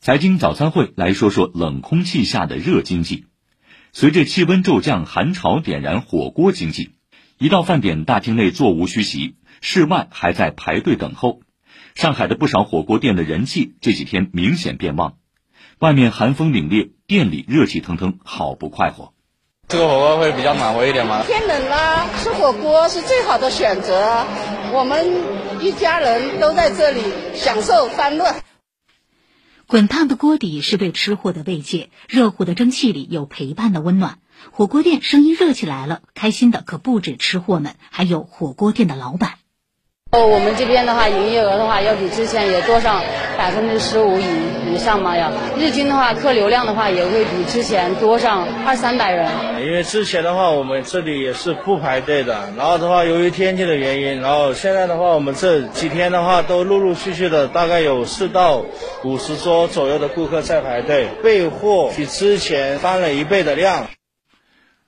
财经早餐会来说说冷空气下的热经济。随着气温骤降，寒潮点燃火锅经济。一到饭点，大厅内座无虚席，室外还在排队等候。上海的不少火锅店的人气这几天明显变旺。外面寒风凛冽，店里热气腾腾，好不快活。这个火锅会比较暖和一点吗？天冷了，吃火锅是最好的选择。我们一家人都在这里享受欢乐。滚烫的锅底是对吃货的慰藉，热乎的蒸汽里有陪伴的温暖。火锅店生意热起来了，开心的可不止吃货们，还有火锅店的老板。哦，我们这边的话，营业额的话，要比之前也多上百分之十五以以上嘛。要日均的话，客流量的话，也会比之前多上二三百人。因为之前的话，我们这里也是不排队的。然后的话，由于天气的原因，然后现在的话，我们这几天的话，都陆陆续续的，大概有四到五十桌左右的顾客在排队备货，比之前翻了一倍的量。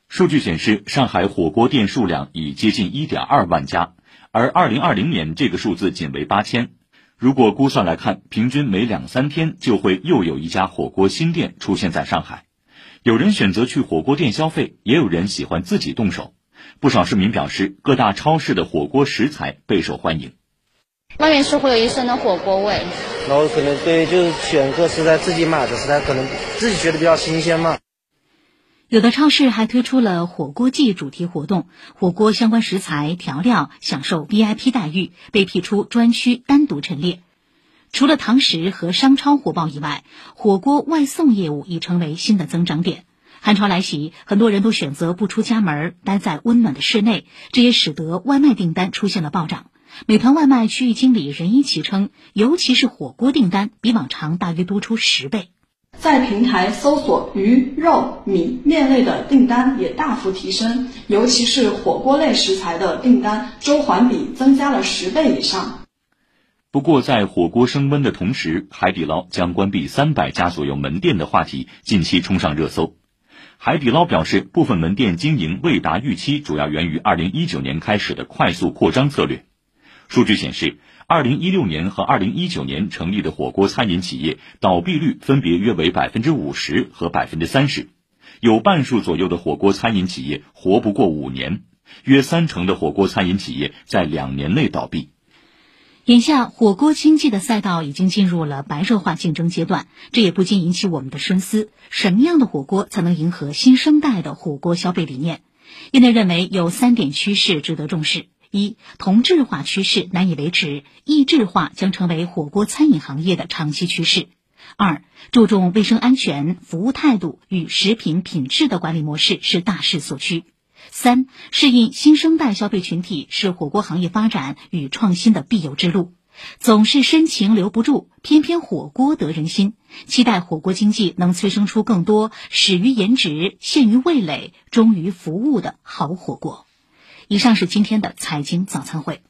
数据显示，上海火锅店数量已接近一点二万家。而二零二零年这个数字仅为八千，如果估算来看，平均每两三天就会又有一家火锅新店出现在上海。有人选择去火锅店消费，也有人喜欢自己动手。不少市民表示，各大超市的火锅食材备受欢迎。外面是会有一身的火锅味，然后可能对，就是选个食材自己买的食材，可能自己觉得比较新鲜嘛。有的超市还推出了火锅季主题活动，火锅相关食材调料享受 VIP 待遇，被辟出专区单独陈列。除了堂食和商超火爆以外，火锅外送业务已成为新的增长点。寒潮来袭，很多人都选择不出家门，待在温暖的室内，这也使得外卖订单出现了暴涨。美团外卖区域经理任一奇称，尤其是火锅订单比往常大约多出十倍。在平台搜索鱼、肉、米、面类的订单也大幅提升，尤其是火锅类食材的订单，周环比增加了十倍以上。不过，在火锅升温的同时，海底捞将关闭三百家左右门店的话题近期冲上热搜。海底捞表示，部分门店经营未达预期，主要源于二零一九年开始的快速扩张策略。数据显示。二零一六年和二零一九年成立的火锅餐饮企业倒闭率分别约为百分之五十和百分之三十，有半数左右的火锅餐饮企业活不过五年，约三成的火锅餐饮企业在两年内倒闭。眼下，火锅经济的赛道已经进入了白热化竞争阶段，这也不禁引起我们的深思：什么样的火锅才能迎合新生代的火锅消费理念？业内认为有三点趋势值得重视。一同质化趋势难以维持，异质化将成为火锅餐饮行业的长期趋势。二注重卫生安全、服务态度与食品品质的管理模式是大势所趋。三适应新生代消费群体是火锅行业发展与创新的必由之路。总是深情留不住，偏偏火锅得人心。期待火锅经济能催生出更多始于颜值、陷于味蕾、忠于服务的好火锅。以上是今天的财经早餐会。